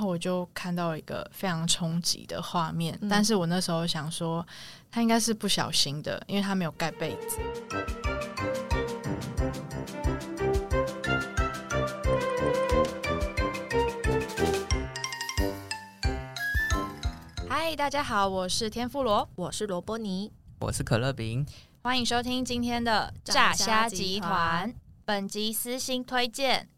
后我就看到一个非常冲击的画面，嗯、但是我那时候想说，他应该是不小心的，因为他没有盖被子。嗨，大家好，我是天妇罗，我是萝卜泥，我是可乐饼，欢迎收听今天的炸虾集团。本集私心推荐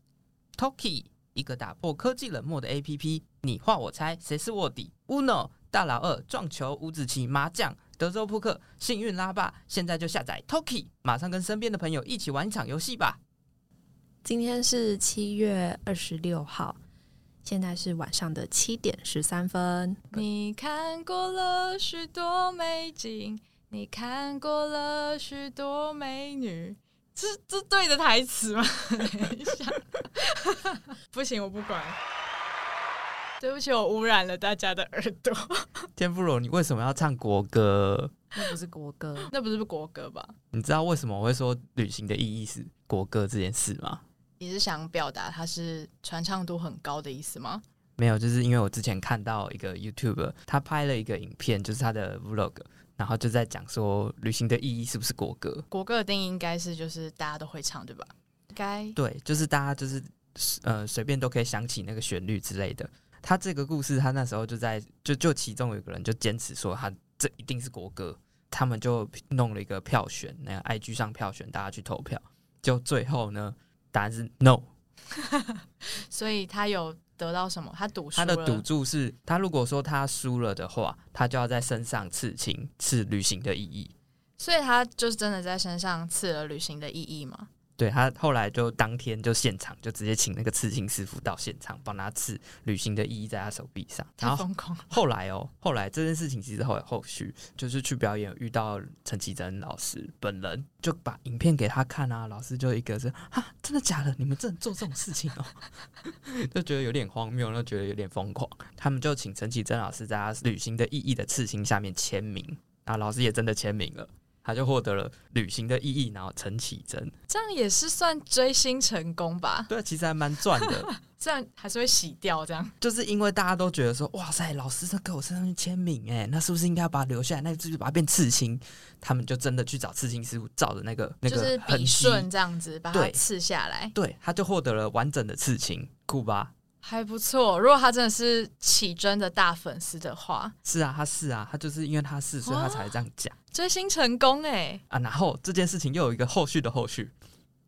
Toki。一个打破科技冷漠的 APP，你画我猜，谁是卧底？Uno 大老二撞球、五子棋、麻将、德州扑克、幸运拉霸，现在就下载 Toki，马上跟身边的朋友一起玩一场游戏吧。今天是七月二十六号，现在是晚上的七点十三分。你看过了许多美景，你看过了许多美女。这这对的台词吗？等一下，不行，我不管。对不起，我污染了大家的耳朵。天妇罗，你为什么要唱国歌？那不是国歌，那不是国歌吧？你知道为什么我会说旅行的意义是国歌这件事吗？你是想表达它是传唱度很高的意思吗？没有，就是因为我之前看到一个 YouTuber，他拍了一个影片，就是他的 Vlog。然后就在讲说，旅行的意义是不是国歌？国歌的定义应该是就是大家都会唱，对吧？该对，就是大家就是呃随便都可以想起那个旋律之类的。他这个故事，他那时候就在就就其中有一个人就坚持说他这一定是国歌，他们就弄了一个票选，那个 IG 上票选，大家去投票，就最后呢答案是 No，所以他有。得到什么？他赌。他的赌注是他如果说他输了的话，他就要在身上刺青，刺旅行的意义。所以他就是真的在身上刺了旅行的意义吗？对，他后来就当天就现场就直接请那个刺青师傅到现场帮他刺旅行的意义在他手臂上。太疯狂了。后来哦，后来这件事情其实后来后续就是去表演遇到陈绮贞老师本人，就把影片给他看啊，老师就一个是啊，真的假的？你们真的做这种事情哦？就觉得有点荒谬，又觉得有点疯狂。他们就请陈绮贞老师在他旅行的意义的刺青下面签名，然后老师也真的签名了。他就获得了旅行的意义，然后陈绮贞，这样也是算追星成功吧？对，其实还蛮赚的。这样还是会洗掉，这样就是因为大家都觉得说，哇塞，老师在给我身上去签名，哎，那是不是应该要把它留下来？那是不是把它变刺青？他们就真的去找刺青师傅照的那个那个就是笔顺这样子把它刺下来。对，对，他就获得了完整的刺青，酷吧？还不错。如果他真的是启真的大粉丝的话，是啊，他是啊，他就是因为他是，所以他才这样讲。追星成功哎啊！然后这件事情又有一个后续的后续。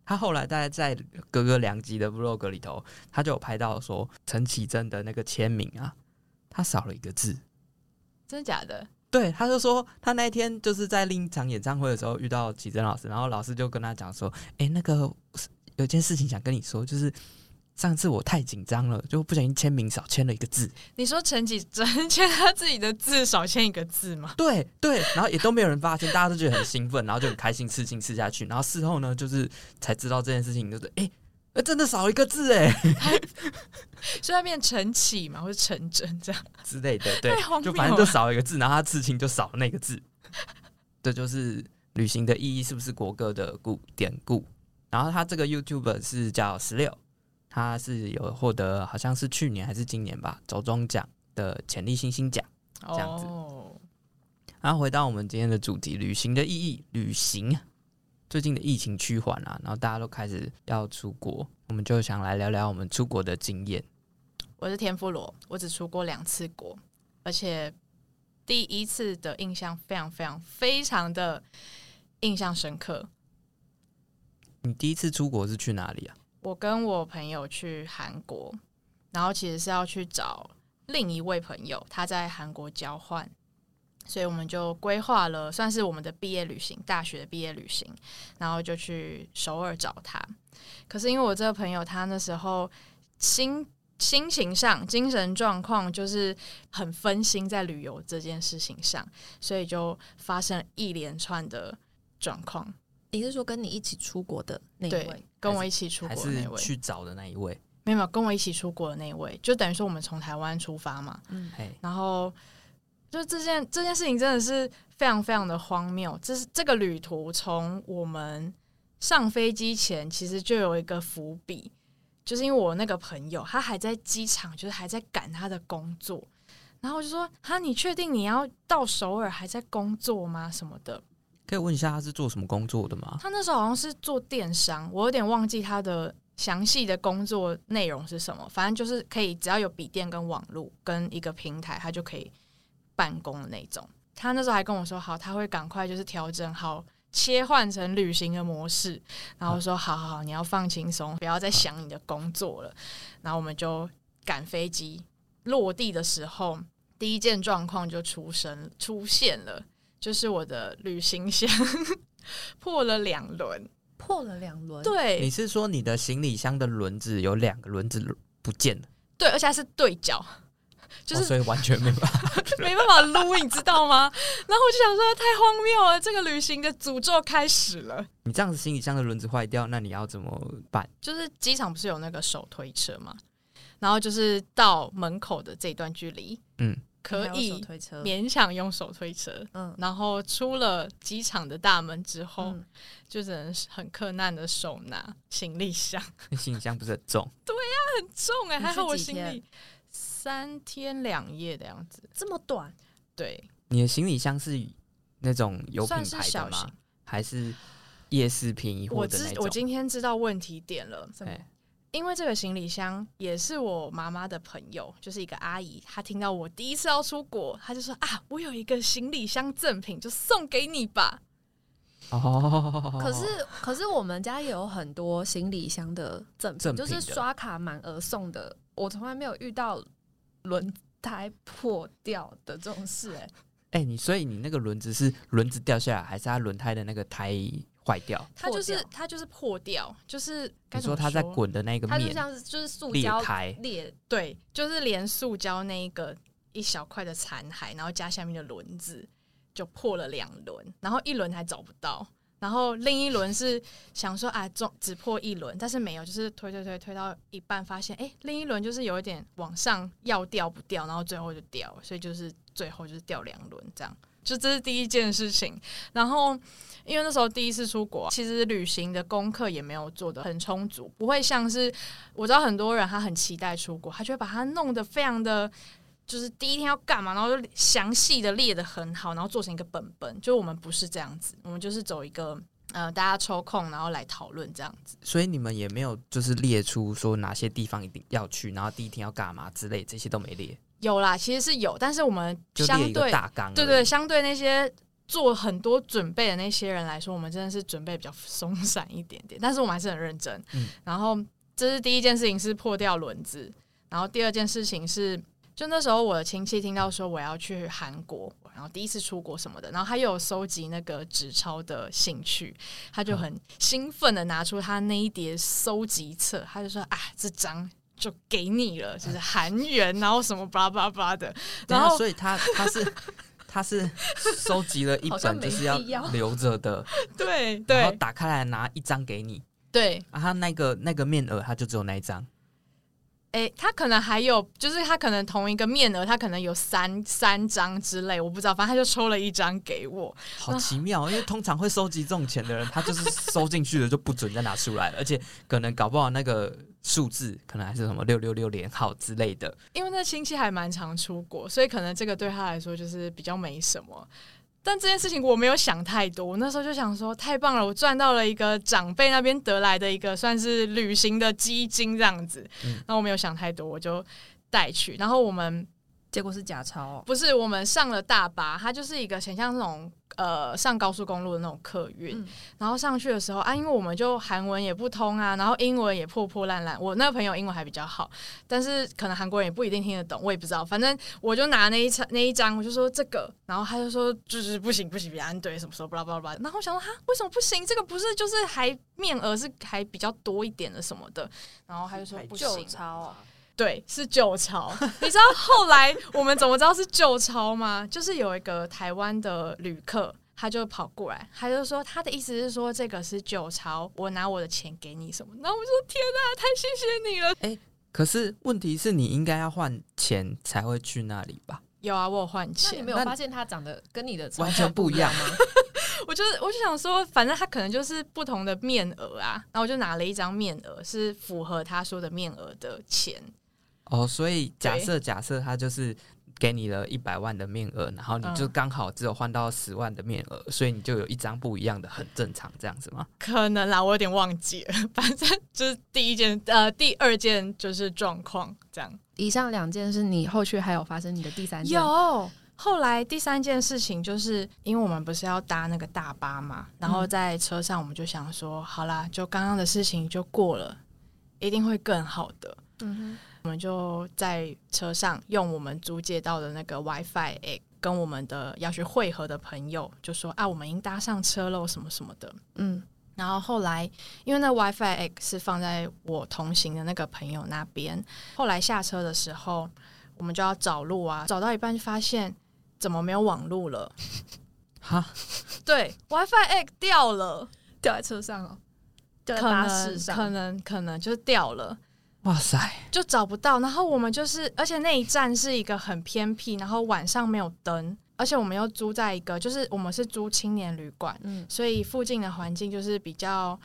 他后来大概在隔个两集的 vlog 里头，他就有拍到说陈綺贞的那个签名啊，他少了一个字。真的假的？对，他就说他那一天就是在另一场演唱会的时候遇到启真老师，然后老师就跟他讲说：“哎，那个有件事情想跟你说，就是。”上次我太紧张了，就不小心签名少签了一个字。你说陈綺贞签他自己的字少签一个字吗？对对，然后也都没有人发现，大家都觉得很兴奋，然后就很开心刺青刺下去。然后事后呢，就是才知道这件事情，就是哎，真的少一个字哎，所以他变陈启嘛，或者陈真这样之类的，对，就反正就少一个字，然后他刺青就少了那个字。这就是旅行的意义，是不是国歌的故典故？然后他这个 YouTuber 是叫十六。他是有获得，好像是去年还是今年吧，走中奖的潜力新星奖这样子。Oh. 然后回到我们今天的主题，旅行的意义。旅行，最近的疫情趋缓了，然后大家都开始要出国，我们就想来聊聊我们出国的经验。我是天妇罗，我只出过两次国，而且第一次的印象非常非常非常的印象深刻。你第一次出国是去哪里啊？我跟我朋友去韩国，然后其实是要去找另一位朋友，他在韩国交换，所以我们就规划了算是我们的毕业旅行，大学的毕业旅行，然后就去首尔找他。可是因为我这个朋友他那时候心心情上、精神状况就是很分心在旅游这件事情上，所以就发生了一连串的状况。你是说跟你一起出国的那一位？跟我一起出国的那位？去找的那一位？没有没有，跟我一起出国的那一位，就等于说我们从台湾出发嘛。嗯，然后就这件这件事情真的是非常非常的荒谬。这是这个旅途从我们上飞机前，其实就有一个伏笔，就是因为我那个朋友他还在机场，就是还在赶他的工作，然后我就说：“哈，你确定你要到首尔还在工作吗？什么的？”可以问一下他是做什么工作的吗？他那时候好像是做电商，我有点忘记他的详细的工作内容是什么。反正就是可以只要有笔电跟网络跟一个平台，他就可以办公的那种。他那时候还跟我说好，他会赶快就是调整好，切换成旅行的模式。然后说好好好，你要放轻松，不要再想你的工作了。然后我们就赶飞机落地的时候，第一件状况就出生出现了。就是我的旅行箱破了两轮，破了两轮。对，你是说你的行李箱的轮子有两个轮子不见了？对，而且还是对角，就是、哦、所以完全没办法，没办法撸，你知道吗？然后我就想说，太荒谬了，这个旅行的诅咒开始了。你这样子行李箱的轮子坏掉，那你要怎么办？就是机场不是有那个手推车吗？然后就是到门口的这段距离，嗯。可以勉强用手推车，嗯，然后出了机场的大门之后，嗯、就只能很困难的手拿行李箱。行李箱不是很重？对呀、啊，很重哎、欸，还好我行李三天两夜的样子，这么短？对，你的行李箱是那种有品牌的吗？还是夜市便宜货的那种？我今天知道问题点了。因为这个行李箱也是我妈妈的朋友，就是一个阿姨。她听到我第一次要出国，她就说：“啊，我有一个行李箱赠品，就送给你吧。”哦，可是可是我们家也有很多行李箱的赠品，就是刷卡满额送的。我从来没有遇到轮胎破掉的这种事、欸。哎，哎，你所以你那个轮子是轮子掉下来，还是它轮胎的那个胎？坏掉，它就是它就是破掉，就是你说它在滚的那个面，它就像是就是塑胶开裂，对，就是连塑胶那一个一小块的残骸，然后加下面的轮子就破了两轮，然后一轮还找不到，然后另一轮是想说啊，总只破一轮，但是没有，就是推推推推到一半，发现哎、欸，另一轮就是有一点往上要掉不掉，然后最后就掉，所以就是最后就是掉两轮这样。就这是第一件事情，然后因为那时候第一次出国，其实旅行的功课也没有做的很充足，不会像是我知道很多人他很期待出国，他就会把它弄得非常的，就是第一天要干嘛，然后就详细的列的很好，然后做成一个本本。就我们不是这样子，我们就是走一个呃大家抽空然后来讨论这样子。所以你们也没有就是列出说哪些地方一定要去，然后第一天要干嘛之类，这些都没列。有啦，其实是有，但是我们相对大纲，对对，相对那些做很多准备的那些人来说，我们真的是准备比较松散一点点，但是我们还是很认真。嗯，然后这是第一件事情是破掉轮子，然后第二件事情是，就那时候我的亲戚听到说我要去韩国，然后第一次出国什么的，然后他又有收集那个纸钞的兴趣，他就很兴奋的拿出他那一叠收集册，他就说啊，这张。就给你了，就是韩元，然后什么巴拉巴拉的，然后所以他他是他是收集了一本就是要留着的，对 对，然后打开来拿一张给你，对，然后他那个那个面额他就只有那一张。哎、欸，他可能还有，就是他可能同一个面额，他可能有三三张之类，我不知道，反正他就抽了一张给我，好奇妙，因为通常会收集这种钱的人，他就是收进去了就不准再拿出来了，而且可能搞不好那个数字可能还是什么六六六连号之类的，因为那亲戚还蛮常出国，所以可能这个对他来说就是比较没什么。但这件事情我没有想太多，我那时候就想说太棒了，我赚到了一个长辈那边得来的一个算是旅行的基金这样子。嗯，那我没有想太多，我就带去。然后我们结果是假钞哦，不是，我们上了大巴，它就是一个很像那种。呃，上高速公路的那种客运，嗯，然后上去的时候啊，因为我们就韩文也不通啊，然后英文也破破烂烂。我那个朋友英文还比较好，但是可能韩国人也不一定听得懂，我也不知道。反正我就拿那一张 那一张，我就说这个，然后他就说就是不行不行，别安对什么时候巴拉巴拉巴拉。然后我想说哈，为什么不行？这个不是就是还面额是还比较多一点的什么的？然后他就说不行。对，是旧钞。你知道后来我们怎么知道是旧钞吗？就是有一个台湾的旅客，他就跑过来，他就说他的意思是说这个是旧钞，我拿我的钱给你什么？然后我说天哪，太谢谢你了。哎，可是问题是你应该要换钱才会去那里吧？有啊，我有换钱。那你没有发现他长得跟你的完全不一样吗？我就我就想说，反正他可能就是不同的面额啊，然后我就拿了一张面额，是符合他说的面额的钱。哦，所以假设假设他就是。给你了一百万的面额，然后你就刚好只有换到十万的面额，嗯，所以你就有一张不一样的，很正常，这样子吗？可能啦，我有点忘记了。反正就是第一件，呃，第二件就是状况这样。以上两件是你后续还有发生你的第三件？有，后来第三件事情就是因为我们不是要搭那个大巴嘛，然后在车上我们就想说，嗯、好啦，就刚刚的事情就过了，一定会更好的。嗯哼。我们就在车上用我们租借到的那个 WiFi，跟我们的要去汇合的朋友就说啊，我们已经搭上车了，什么什么的。嗯，然后后来因为那 WiFi 是放在我同行的那个朋友那边，后来下车的时候，我们就要找路啊，找到一半就发现怎么没有网路了？哈，对，WiFi 掉了，掉在车上哦，掉在巴士上，可能可能就掉了。哇塞，就找不到。然后我们就是，而且那一站是一个很偏僻，然后晚上没有灯，而且我们又租在一个，就是我们是租青年旅馆，嗯，所以附近的环境就是比较，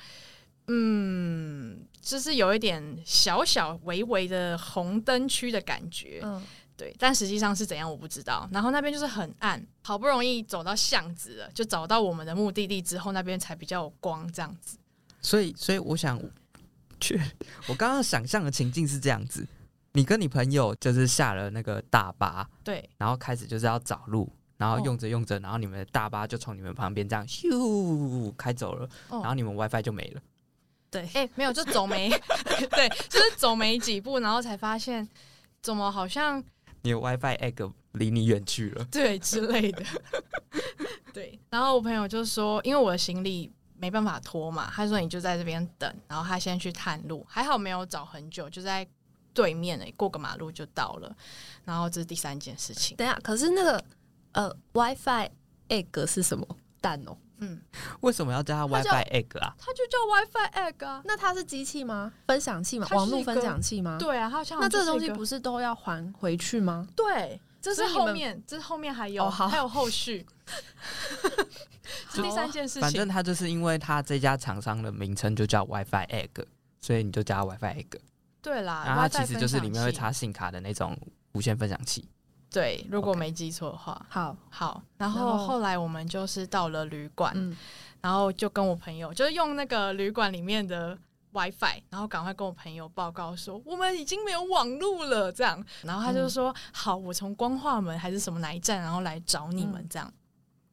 嗯，就是有一点小小微微的红灯区的感觉，嗯，对。但实际上是怎样我不知道。然后那边就是很暗，好不容易走到巷子了，就找到我们的目的地之后，那边才比较有光，这样子。所以，所以我想。去，我刚刚想象的情境是这样子：你跟你朋友就是下了那个大巴，对，然后开始就是要找路，然后用着用着，然后你们的大巴就从你们旁边这样咻开走了，然后你们 WiFi 就没了。对，哎、欸，没有，就走没，对，就是走没几步，然后才发现怎么好像你的 WiFi egg 离你远去了，对之类的。对，然后我朋友就说，因为我的行李。没办法拖嘛，他说你就在这边等，然后他先去探路，还好没有找很久，就在对面诶，过个马路就到了。然后这是第三件事情。等下，可是那个呃，WiFi egg 是什么蛋哦？嗯，为什么要叫它 WiFi egg 啊？它就叫 WiFi egg 啊？那它是机器吗？分享器吗？网络分享器吗？对啊，它好像那这个东西不是都要还回去吗？对。这是后面，这是后面还有、哦、还有后续，是第三件事情。反正他就是因为他这家厂商的名称就叫 WiFi Egg，所以你就加 WiFi Egg。对啦，然后它其实就是里面会插 SIM 卡的那种无线分享器。对，如果没记错的话。Okay. 好，好。然后后来我们就是到了旅馆、嗯，然后就跟我朋友就是用那个旅馆里面的。WiFi，然后赶快跟我朋友报告说我们已经没有网路了，这样，然后他就说、嗯、好，我从光化门还是什么哪一站，然后来找你们这样，嗯、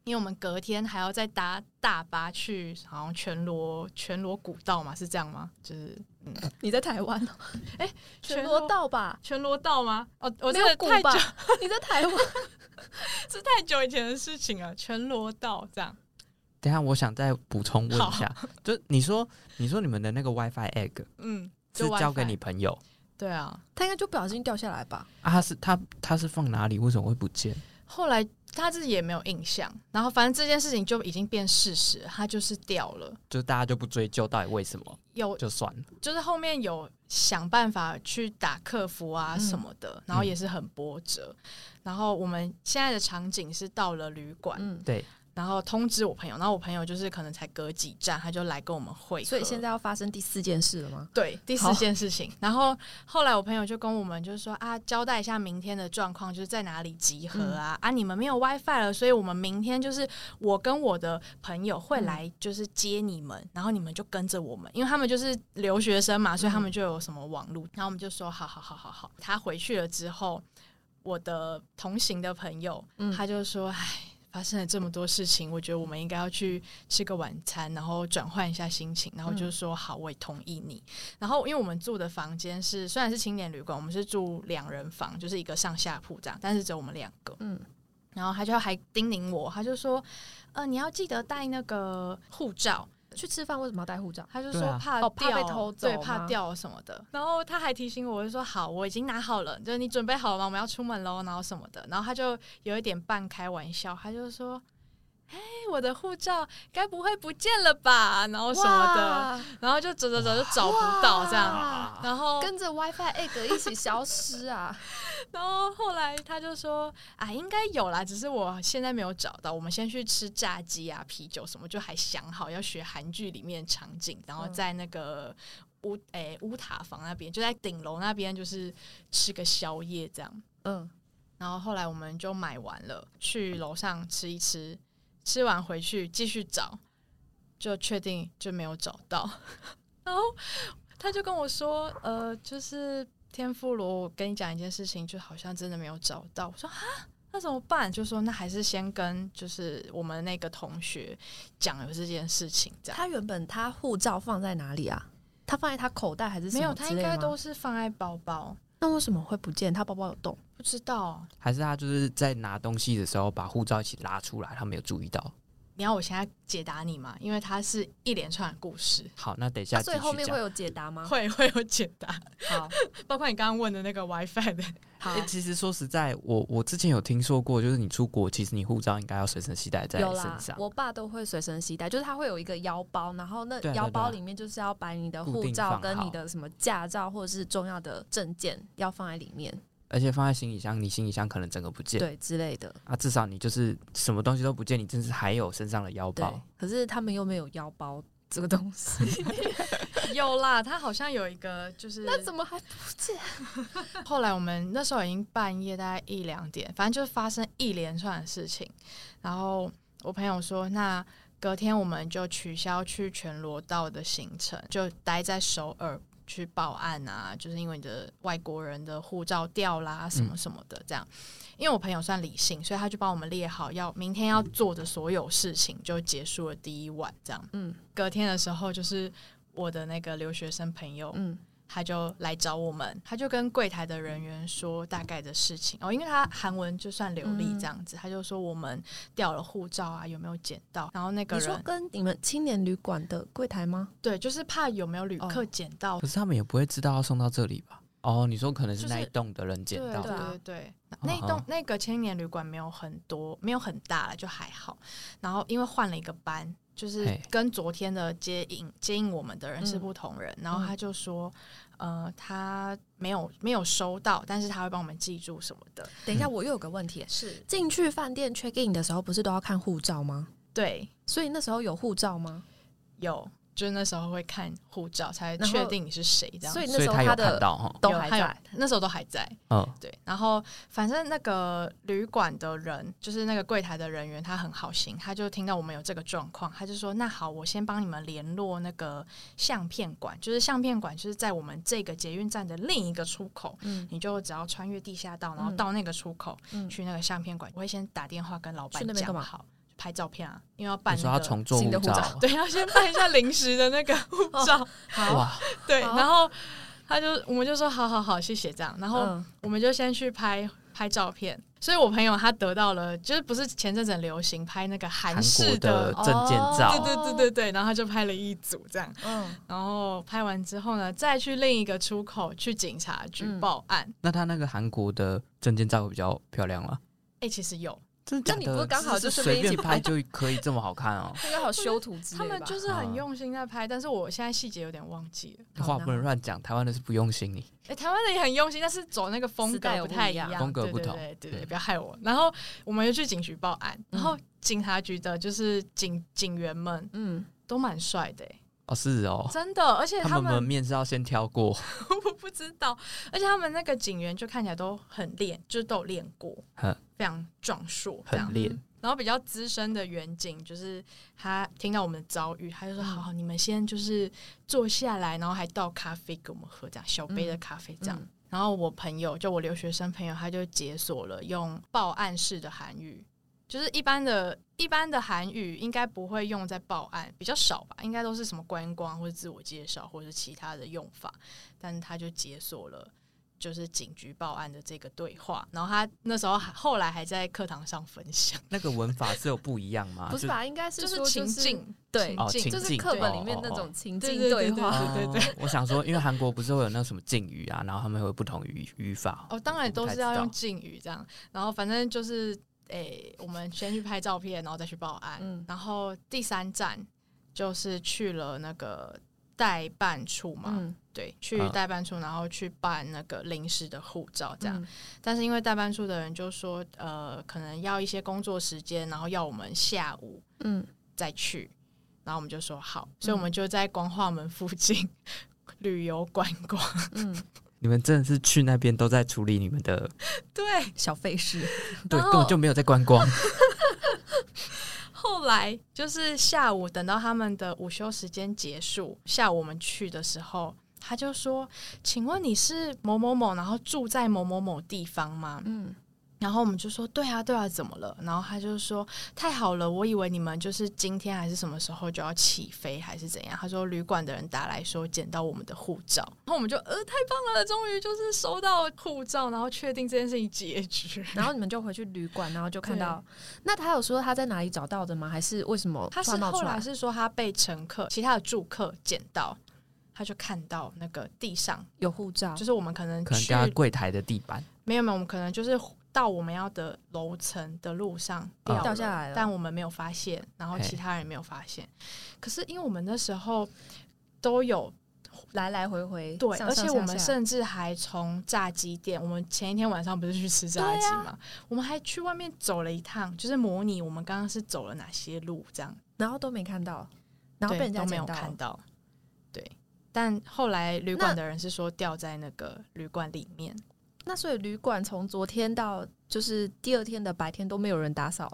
因为我们隔天还要再搭大巴去，好像全罗全罗古道嘛，是这样吗？就是，嗯，你在台湾？哎、欸，全罗道吧？全罗道吗？哦，我这个太久，你在台湾？是太久以前的事情了，全罗道这样。等下，我想再补充问一下，就你说，你说你们的那个 WiFi egg，嗯，是交给你朋友？对啊，他应该就不小心掉下来吧？啊，他是他他是放哪里？为什么会不见？后来他自己也没有印象，然后反正这件事情就已经变事实，他就是掉了，就大家就不追究到底为什么，有就算了，就是后面有想办法去打客服啊什么的，嗯、然后也是很波折、嗯。然后我们现在的场景是到了旅馆，嗯，对。然后通知我朋友，然后我朋友就是可能才隔几站，他就来跟我们会。所以现在要发生第四件事了吗？对，第四件事情。然后后来我朋友就跟我们就是说啊，交代一下明天的状况，就是在哪里集合啊？嗯、啊，你们没有 WiFi 了，所以我们明天就是我跟我的朋友会来，就是接你们、嗯，然后你们就跟着我们，因为他们就是留学生嘛，所以他们就有什么网络。然后我们就说好好好好好。他回去了之后，我的同行的朋友、嗯、他就说，哎。发生了这么多事情，我觉得我们应该要去吃个晚餐，然后转换一下心情。然后就说好，我也同意你。然后因为我们住的房间是虽然是青年旅馆，我们是住两人房，就是一个上下铺这样，但是只有我们两个。嗯，然后他就还叮咛我，他就说，呃，你要记得带那个护照。去吃饭为什么要带护照？他就说怕哦、怕被偷走，对，怕掉什么的。然后他还提醒我，我就说好，我已经拿好了，就是你准备好了吗？我们要出门喽，然后什么的。然后他就有一点半开玩笑，他就说：“哎，我的护照该不会不见了吧？”然后什么的，然后就走走走就找不到这样，然后跟着 WiFi egg 一起消失啊。然后后来他就说啊，应该有啦，只是我现在没有找到。我们先去吃炸鸡啊，啤酒什么，就还想好要学韩剧里面场景，然后在那个乌诶乌塔房那边，就在顶楼那边，就是吃个宵夜这样。嗯，然后后来我们就买完了，去楼上吃一吃，吃完回去继续找，就确定就没有找到。然后他就跟我说，呃，就是。天妇罗，我跟你讲一件事情，就好像真的没有找到。我说啊，那怎么办？就说那还是先跟就是我们那个同学讲有这件事情。这样，他原本他护照放在哪里啊？他放在他口袋还是？没有？他应该都是放在包包。那为什么会不见？他包包有洞？不知道。还是他就是在拿东西的时候把护照一起拉出来，他没有注意到。你要我现在解答你吗？因为它是一连串的故事。好，那等一下。所以后面会有解答吗？会会有解答。好，包括你刚刚问的那个 WiFi 的。好，欸、其实说实在，我我之前有听说过，就是你出国，其实你护照应该要随身携带在身上。我爸都会随身携带，就是他会有一个腰包，然后那腰包里面就是要把你的护照跟你的什么驾照或者是重要的证件要放在里面。而且放在行李箱，你行李箱可能整个不见，对之类的啊。至少你就是什么东西都不见，你真是还有身上的腰包。可是他们又没有腰包这个东西，有啦，他好像有一个，就是那怎么还不见？后来我们那时候已经半夜大概一两点，反正就是发生一连串的事情。然后我朋友说，那隔天我们就取消去全罗道的行程，就待在首尔。去报案啊，就是因为你的外国人的护照掉啦，什么什么的，这样。因为我朋友算理性，所以他就帮我们列好要明天要做的所有事情，就结束了第一晚，这样。嗯，隔天的时候，就是我的那个留学生朋友，嗯。他就来找我们，他就跟柜台的人员说大概的事情哦，因为他韩文就算流利这样子，嗯、他就说我们掉了护照啊，有没有捡到？然后那个人说跟你们青年旅馆的柜台吗？对，就是怕有没有旅客捡到。可是他们也不会知道要送到这里吧？哦，你说可能是那一栋的人捡到的。对对对，那一栋那个青年旅馆没有很多，没有很大了，就还好。然后因为换了一个班。就是跟昨天的接应接应我们的人是不同人，嗯、然后他就说，呃，他没有没有收到，但是他会帮我们记住什么的。等一下，我又有个问题，是进去饭店 check in 的时候，不是都要看护照吗？对，所以那时候有护照吗？有。就是那时候会看护照，才确定你是谁这样。所以那时候他的都还在，那时候都还在。嗯，对。然后反正那个旅馆的人，就是那个柜台的人员，他很好心，他就听到我们有这个状况，他就说：“那好，我先帮你们联络那个相片馆，就是相片馆就是在我们这个捷运站的另一个出口。嗯，你就只要穿越地下道，然后到那个出口，嗯，去那个相片馆。我会先打电话跟老板讲好。”拍照片啊，因为要办要重做新的护照，对，要先办一下临时的那个护照。好，哇 对，然后他就我们就说好好好，谢谢这样，然后我们就先去拍拍照片。所以我朋友他得到了，就是不是前阵子很流行拍那个韩式的证件照，对对对对对，然后他就拍了一组这样，嗯，然后拍完之后呢，再去另一个出口去警察局报案。那他那个韩国的证件照会比较漂亮吗？哎，其实有。那你不是刚好就是随便拍就可以这么好看哦？应 该好修图之类的。他们就是很用心在拍，但是我现在细节有点忘记了。话不能乱讲，台湾的是不用心你。哎，台湾的也很用心，但是走那个风格不太一样，风格不同。对对对，不要害我。然后我们又去警局报案，然后警察局的就是警警员们，嗯，都蛮帅的。哦，是哦，真的，而且他们门面是要先挑过，我不知道。而且他们那个警员就看起来都很练，就是都有练过，非常壮硕，很练。然后比较资深的员警，就是他听到我们的遭遇，他就说：“好好，你们先就是坐下来，然后还倒咖啡给我们喝，这样小杯的咖啡这样。嗯”然后我朋友，就我留学生朋友，他就解锁了用报案式的韩语，就是一般的、一般的韩语应该不会用在报案，比较少吧？应该都是什么观光或者自我介绍或者是其他的用法，但是他就解锁了。就是警局报案的这个对话，然后他那时候还后来还在课堂上分享。那个文法是有不一样吗？不是吧？应该是就是情境，对，就是课本里面那种情境对话。对对对，我想说，因为韩国不是会有那什么敬语啊，然后他们会有不同语语法。哦，当然都是要用敬语这样。然后反正就是，诶，我们先去拍照片，然后再去报案。嗯，然后第三站就是去了那个代办处嘛。嗯对，去代办处，然后去办那个临时的护照，这样。嗯、但是因为代办处的人就说，呃，可能要一些工作时间，然后要我们下午嗯再去，嗯、然后我们就说好，所以我们就在光化门附近 旅游观光。嗯，你们真的是去那边都在处理你们的 对小费事，对，根本就没有在观光。后来就是下午等到他们的午休时间结束，下午我们去的时候。他就说：“请问你是某某某，然后住在某某某地方吗？”嗯，然后我们就说：“对啊，对啊，怎么了？”然后他就说：“太好了，我以为你们就是今天还是什么时候就要起飞，还是怎样？”他说：“旅馆的人打来说捡到我们的护照。”然后我们就呃，太棒了，终于就是收到护照，然后确定这件事情结局。然后你们就回去旅馆，然后就看到。那他有说他在哪里找到的吗？还是为什么？他是后来是说他被乘客、其他的住客捡到。他就看到那个地上有护照，就是我们可能可能柜台的地板，没有没有，我们可能就是到我们要的楼层的路上掉，掉下来了，但我们没有发现，然后其他人没有发现。可是因为我们那时候都有来来回回，对，而且我们甚至还从炸鸡店，我们前一天晚上不是去吃炸鸡嘛，我们还去外面走了一趟，就是模拟我们刚刚是走了哪些路这样，然后都没看到，然后被人家都没有看到。对。但后来旅馆的人是说掉在那个旅馆里面，那，所以旅馆从昨天到就是第二天的白天都没有人打扫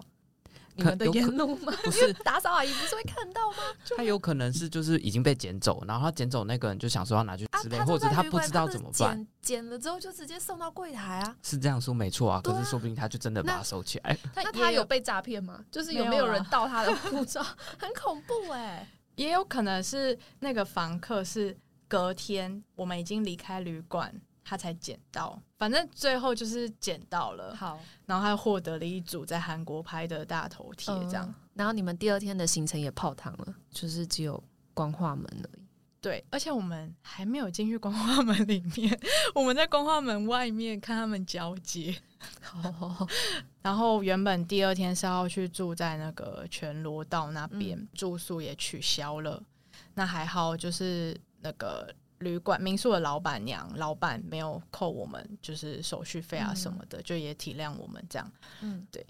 你们的沿路吗？不是 打扫阿姨不是会看到吗？他有可能是就是已经被捡走，然后他捡走那个人就想说要拿去之类，啊、或者他不知道怎么办，捡了之后就直接送到柜台啊，是这样说没错啊，可是说不定他就真的把它收起来。那他有被诈骗吗？就是有没有人盗他的护照？很恐怖哎、欸。也有可能是那个房客是隔天我们已经离开旅馆，他才捡到。反正最后就是捡到了。好，然后他获得了一组在韩国拍的大头贴，这样、嗯。然后你们第二天的行程也泡汤了，就是只有光化门而已。对，而且我们还没有进去光化门里面，我们在光化门外面看他们交接。好好好然后原本第二天是要去住在那个全罗道那边，嗯、住宿也取消了。那还好，就是那个旅馆民宿的老板娘、老板没有扣我们，就是手续费啊什么的，嗯、就也体谅我们这样。嗯，对。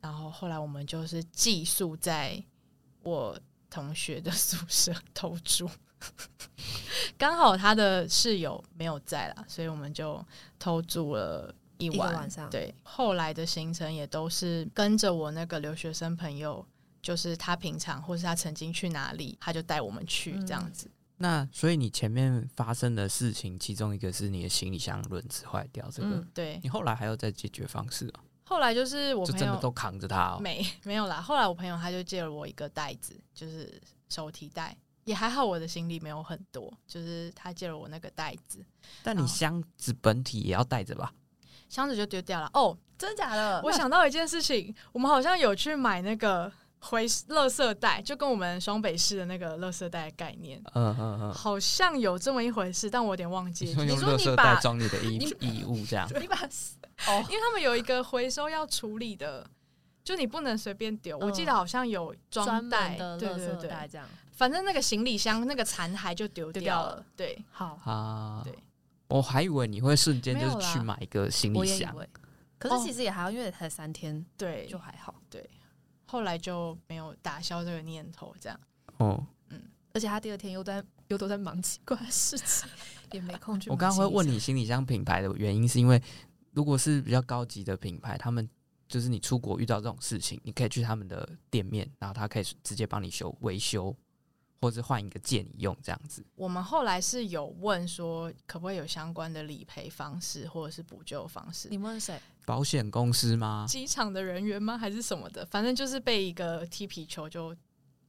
然后后来我们就是寄宿在我同学的宿舍偷住。刚好他的室友没有在啦，所以我们就偷住了一晚，一晚上。对，后来的行程也都是跟着我那个留学生朋友，就是他平常或是他曾经去哪里，他就带我们去这样子。嗯、那所以你前面发生的事情，其中一个是你的行李箱轮子坏掉，这个、嗯、对。你后来还有再解决方式啊？后来就是我朋友真的都扛着它、哦，没没有啦。后来我朋友他就借了我一个袋子，就是手提袋。也还好，我的行李没有很多，就是他借了我那个袋子。但你箱子本体也要带着吧？箱子就丢掉了。哦，真的假的？我想到一件事情，我们好像有去买那个回垃圾袋，就跟我们双北市的那个垃圾袋的概念。嗯嗯嗯，好像有这么一回事，但我有点忘记。你说你把装你的衣 衣物这样，你把哦，因为他们有一个回收要处理的，就你不能随便丢。我记得好像有装袋的垃圾袋这样。反正那个行李箱那个残骸就丢掉了。对，好啊。对，我还以为你会瞬间就是去买一个行李箱，可是其实也还好，因为才三天，对，就还好。对，后来就没有打消这个念头，这样。哦，嗯，而且他第二天又在又都在忙奇怪的事情，也没空去。我刚刚会问你行李箱品牌的原因，是因为如果是比较高级的品牌，他们就是你出国遇到这种事情，你可以去他们的店面，然后他可以直接帮你修维修。或者换一个借你用这样子。我们后来是有问说，可不可以有相关的理赔方式或者是补救方式？你问谁？保险公司吗？机场的人员吗？还是什么的？反正就是被一个踢皮球就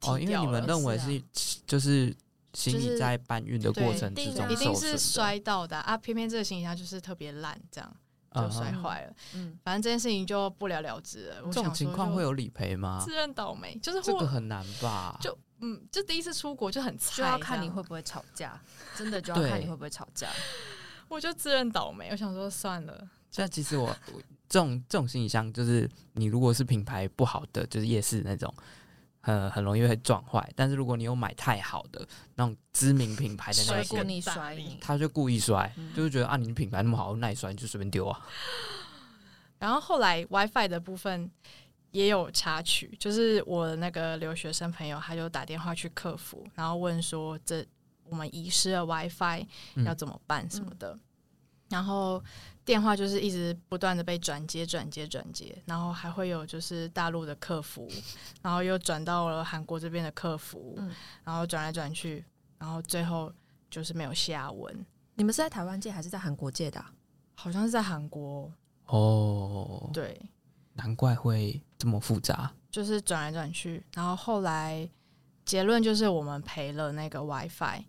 踢哦，因为你们认为是就是行李在搬运的过程之中、就是、一定是摔到的啊，偏偏这个行李箱就是特别烂，这样就摔坏了。嗯，反正这件事情就不了了之了。这种情况会有理赔吗？自认倒霉，就是这个很难吧？就。嗯，就第一次出国就很菜，就要看你会不会吵架，真的就要看你会不会吵架。我就自认倒霉，我想说算了。但其实我，我这种这种行李箱，就是你如果是品牌不好的，就是夜市那种，很很容易会撞坏。但是如果你有买太好的那种知名品牌的那个，你摔你，他就故意摔，嗯、就是觉得啊，你的品牌那么好，耐摔，你就随便丢啊。然后后来 WiFi 的部分也有插曲，就是我的那个留学生朋友，他就打电话去客服，然后问说这我们遗失了 WiFi 要怎么办什么的，嗯、然后电话就是一直不断的被转接转接转接，然后还会有就是大陆的客服，然后又转到了韩国这边的客服，嗯、然后转来转去，然后最后就是没有下文。你们是在台湾借还是在韩国借的、啊？好像是在韩国。哦，对，难怪会这么复杂，就是转来转去，然后后来结论就是我们赔了那个 WiFi，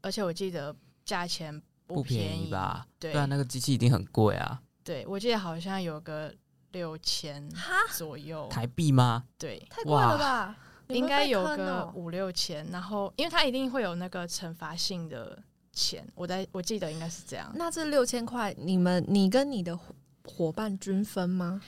而且我记得价钱不便，宜吧？对，那个机器一定很贵啊。对，我记得好像有个六千左右台币吗？对，太贵了吧？应该有个五六千，然后因为它一定会有那个惩罚性的钱，我在我记得应该是这样。那这六千块，你们你跟你的。伙伴均分吗？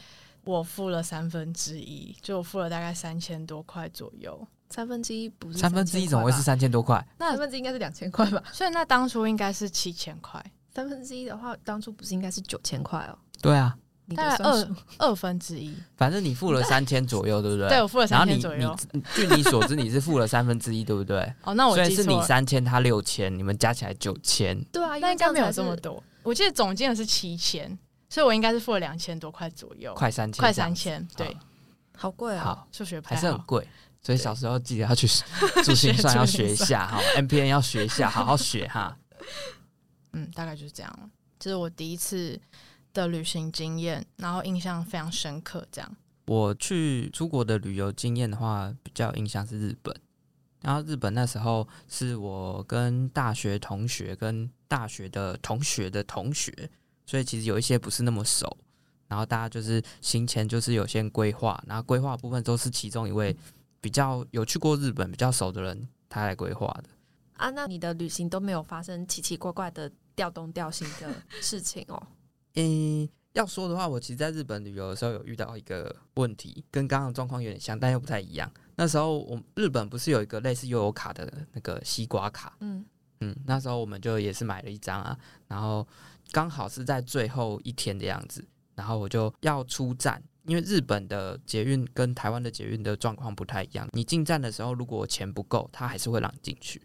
我付了三分之一，就我付了大概三千多块左右。三分之一不是三分之一，怎么会是三千多块？那三分之一应该是两千块吧？所以那当初应该是七千块。三分之一的话，当初不是应该是九千块哦？对啊，大概二 二分之一。反正你付了三千左右，对不对？对，我付了三千左右。你，你据你所知，你是付了三分之一，对不对？哦，那我所以是你三千，他六千，你们加起来九千。对啊，那应该没有这么多。我记得总金额是七千。所以我应该是付了两千多块左右，快三千，快三千，对，好贵啊！好，数学还是很贵，所以小时候记得要去 珠心算要学一下哈，MPN 要学一下，好好学哈。嗯，大概就是这样，这是我第一次的旅行经验，然后印象非常深刻。这样，我去出国的旅游经验的话，比较印象是日本，然后日本那时候是我跟大学同学跟大学的同学的同学。所以其实有一些不是那么熟，然后大家就是行前就是有些规划，然后规划部分都是其中一位比较有去过日本比较熟的人他来规划的。啊，那你的旅行都没有发生奇奇怪怪的调动调西的事情哦？嗯，要说的话，我其实在日本旅游的时候有遇到一个问题，跟刚刚的状况有点像，但又不太一样。那时候我日本不是有一个类似悠游卡的那个西瓜卡？嗯嗯，那时候我们就也是买了一张啊，然后。刚好是在最后一天的样子，然后我就要出站，因为日本的捷运跟台湾的捷运的状况不太一样。你进站的时候，如果钱不够，他还是会让你进去；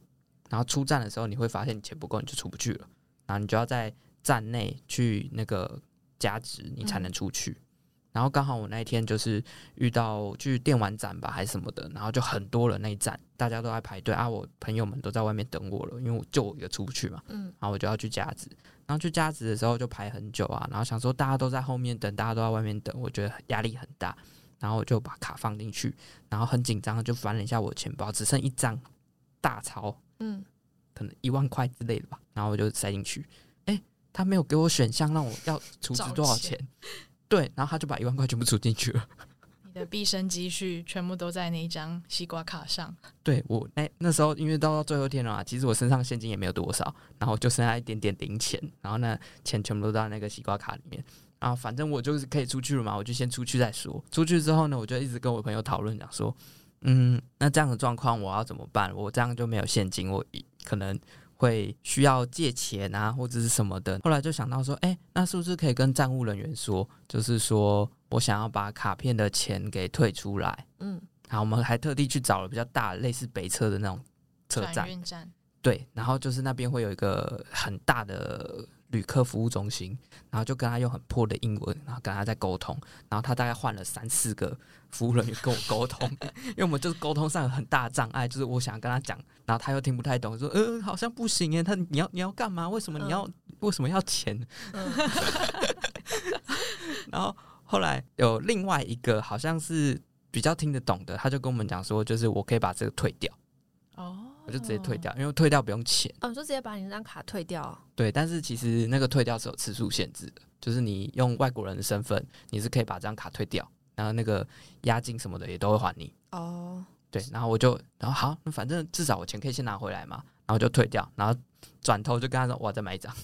然后出站的时候，你会发现你钱不够，你就出不去了。然后你就要在站内去那个加值，你才能出去。嗯然后刚好我那一天就是遇到去电玩展吧，还是什么的，然后就很多人那一站，大家都在排队啊，我朋友们都在外面等我了，因为我就我一个出不去嘛，嗯，然后我就要去加值，然后去加值的时候就排很久啊，然后想说大家都在后面等，大家都在外面等，我觉得压力很大，然后我就把卡放进去，然后很紧张，就翻了一下我的钱包，只剩一张大钞，嗯，可能一万块之类的吧，然后我就塞进去，诶，他没有给我选项让我要储值多少钱。对，然后他就把一万块全部储进去了。你的毕生积蓄全部都在那一张西瓜卡上。对，我那那时候，因为到到最后一天了嘛，其实我身上现金也没有多少，然后就剩下一点点零钱，然后呢，钱全部都在那个西瓜卡里面。然后反正我就是可以出去了嘛，我就先出去再说。出去之后呢，我就一直跟我朋友讨论，讲说，嗯，那这样的状况我要怎么办？我这样就没有现金，我可能。会需要借钱啊，或者是什么的。后来就想到说，哎，那是不是可以跟站务人员说，就是说我想要把卡片的钱给退出来？嗯，然后我们还特地去找了比较大类似北车的那种车站，站对，然后就是那边会有一个很大的。旅客服务中心，然后就跟他用很破的英文，然后跟他在沟通，然后他大概换了三四个服务人员跟我沟通，因为我们就是沟通上有很大的障碍，就是我想跟他讲，然后他又听不太懂，说呃好像不行耶，他你要你要干嘛？为什么你要、嗯、为什么要钱？嗯、然后后来有另外一个好像是比较听得懂的，他就跟我们讲说，就是我可以把这个退掉。哦。我就直接退掉，因为退掉不用钱。哦，就直接把你那张卡退掉。对，但是其实那个退掉是有次数限制的，就是你用外国人的身份，你是可以把这张卡退掉，然后那个押金什么的也都会还你。哦，对，然后我就，然后好，那反正至少我钱可以先拿回来嘛，然后就退掉，然后转头就跟他说，我再买一张。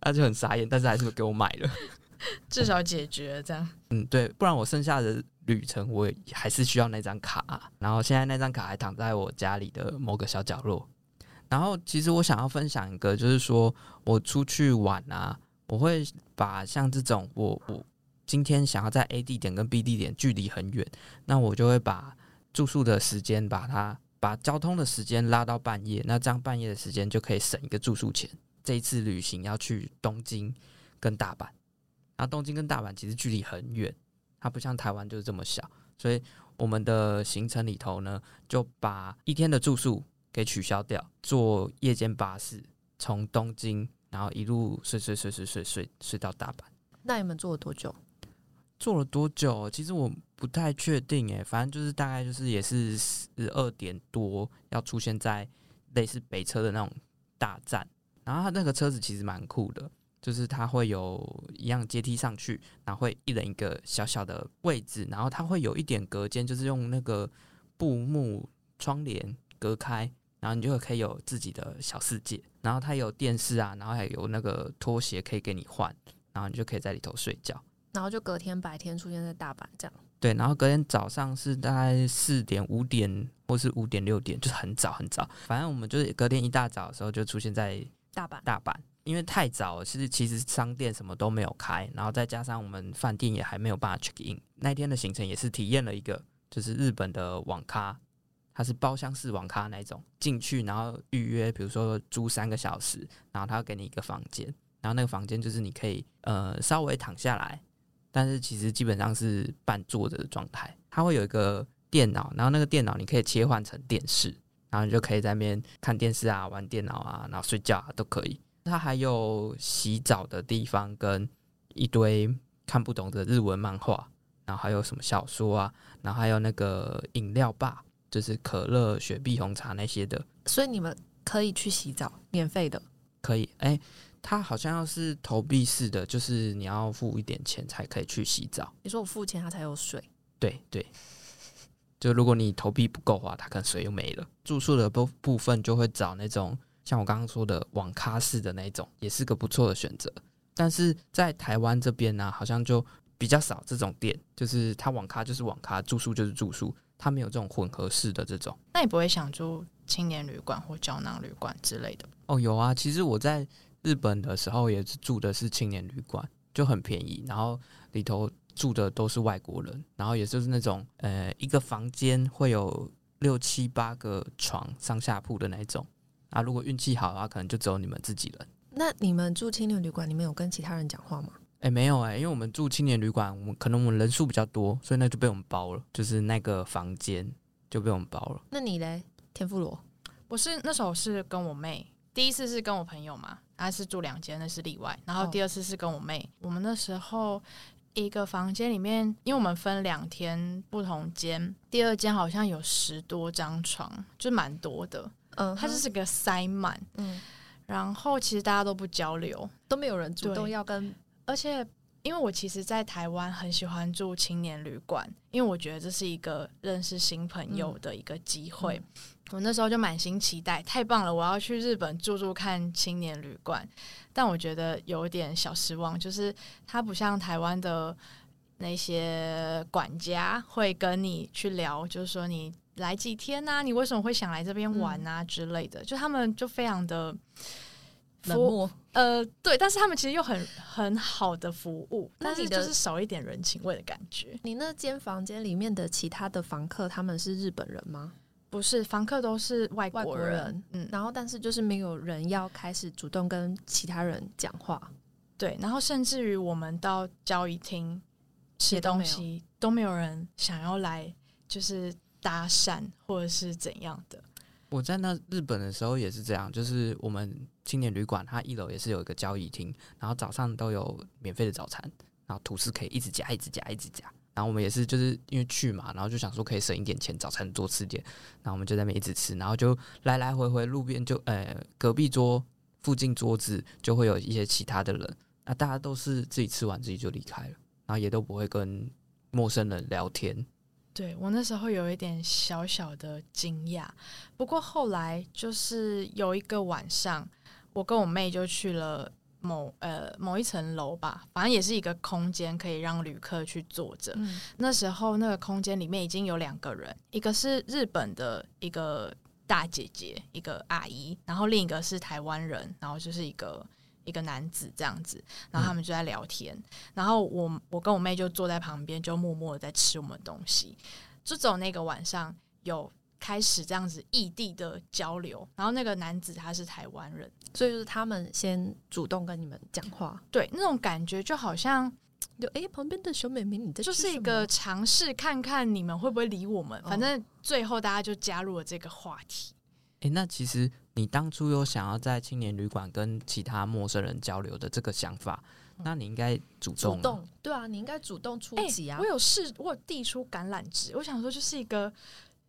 他就很傻眼，但是还是给我买了，至少解决了这样。嗯，对，不然我剩下的。旅程，我还是需要那张卡。然后现在那张卡还躺在我家里的某个小角落。然后其实我想要分享一个，就是说我出去玩啊，我会把像这种我我今天想要在 A 地点跟 B 地点距离很远，那我就会把住宿的时间把它把交通的时间拉到半夜，那这样半夜的时间就可以省一个住宿钱。这一次旅行要去东京跟大阪，然后东京跟大阪其实距离很远，它不像台湾就是这么小，所以我们的行程里头呢，就把一天的住宿给取消掉，坐夜间巴士从东京，然后一路睡睡睡睡睡睡睡到大阪。那你们坐了多久？坐了多久？其实我不太确定诶，反正就是大概就是也是十二点多要出现在类似北车的那种大站。然后他那个车子其实蛮酷的，就是它会有一样阶梯上去，然后会一人一个小小的位置，然后它会有一点隔间，就是用那个布幕窗帘隔开，然后你就可以有自己的小世界。然后它有电视啊，然后还有那个拖鞋可以给你换，然后你就可以在里头睡觉。然后就隔天白天出现在大阪这样。对，然后隔天早上是大概四点五点或是五点六点，就是很早很早。反正我们就是隔天一大早的时候就出现在。大阪，大阪，因为太早了，其实其实商店什么都没有开，然后再加上我们饭店也还没有办法 check in。那一天的行程也是体验了一个，就是日本的网咖，它是包厢式网咖那种，进去然后预约，比如说租三个小时，然后他会给你一个房间，然后那个房间就是你可以呃稍微躺下来，但是其实基本上是半坐着的状态。它会有一个电脑，然后那个电脑你可以切换成电视。然后你就可以在那边看电视啊、玩电脑啊，然后睡觉啊都可以。它还有洗澡的地方，跟一堆看不懂的日文漫画，然后还有什么小说啊，然后还有那个饮料吧，就是可乐、雪碧、红茶那些的。所以你们可以去洗澡，免费的。可以，哎，它好像要是投币式的，就是你要付一点钱才可以去洗澡。你说我付钱，它才有水？对对。就如果你投币不够的话，它可能水又没了。住宿的部部分就会找那种像我刚刚说的网咖式的那种，也是个不错的选择。但是在台湾这边呢、啊，好像就比较少这种店，就是它网咖就是网咖，住宿就是住宿，它没有这种混合式的这种。那你不会想住青年旅馆或胶囊旅馆之类的？哦，有啊，其实我在日本的时候也是住的是青年旅馆，就很便宜，然后里头。住的都是外国人，然后也就是那种呃，一个房间会有六七八个床上下铺的那种啊。如果运气好的话，可能就只有你们自己人。那你们住青年旅馆，你们有跟其他人讲话吗？哎，没有哎，因为我们住青年旅馆，我们可能我们人数比较多，所以那就被我们包了，就是那个房间就被我们包了。那你嘞，天妇罗？我是那时候是跟我妹，第一次是跟我朋友嘛，她是住两间，那是例外。然后第二次是跟我妹，哦、我们那时候。一个房间里面，因为我们分两天不同间，第二间好像有十多张床，就蛮多的。嗯，它就是个塞满。嗯，然后其实大家都不交流，都没有人主动要跟。而且，因为我其实，在台湾很喜欢住青年旅馆，因为我觉得这是一个认识新朋友的一个机会。我那时候就满心期待，太棒了！我要去日本住住看青年旅馆，但我觉得有点小失望，就是它不像台湾的那些管家会跟你去聊，就是说你来几天呐、啊，你为什么会想来这边玩啊之类的，就他们就非常的冷漠。呃，对，但是他们其实又很很好的服务，但是就是少一点人情味的感觉。你那间房间里面的其他的房客，他们是日本人吗？不是，房客都是外国人，国人，嗯，然后但是就是没有人要开始主动跟其他人讲话，对，然后甚至于我们到交易厅吃东西都没有人想要来，就是搭讪或者是怎样的。我在那日本的时候也是这样，就是我们青年旅馆它一楼也是有一个交易厅，然后早上都有免费的早餐，然后吐司可以一直夹，一直夹，一直夹。然后我们也是，就是因为去嘛，然后就想说可以省一点钱，早餐多吃点。然后我们就在那边一直吃，然后就来来回回路边就，呃，隔壁桌附近桌子就会有一些其他的人，那大家都是自己吃完自己就离开了，然后也都不会跟陌生人聊天。对，我那时候有一点小小的惊讶，不过后来就是有一个晚上，我跟我妹就去了某呃某一层楼吧，反正也是一个空间，可以让旅客去坐着。嗯、那时候那个空间里面已经有两个人，一个是日本的一个大姐姐，一个阿姨，然后另一个是台湾人，然后就是一个一个男子这样子，然后他们就在聊天，嗯、然后我我跟我妹就坐在旁边，就默默的在吃我们东西。就走那个晚上有。开始这样子异地的交流，然后那个男子他是台湾人，所以就是他们先主动跟你们讲话，对，那种感觉就好像就哎、欸，旁边的小美眉，你在就是一个尝试看看你们会不会理我们，反正最后大家就加入了这个话题。哎、欸，那其实你当初有想要在青年旅馆跟其他陌生人交流的这个想法，那你应该主动、啊，主动，对啊，你应该主动出击啊、欸！我有试，我有递出橄榄枝，我想说就是一个。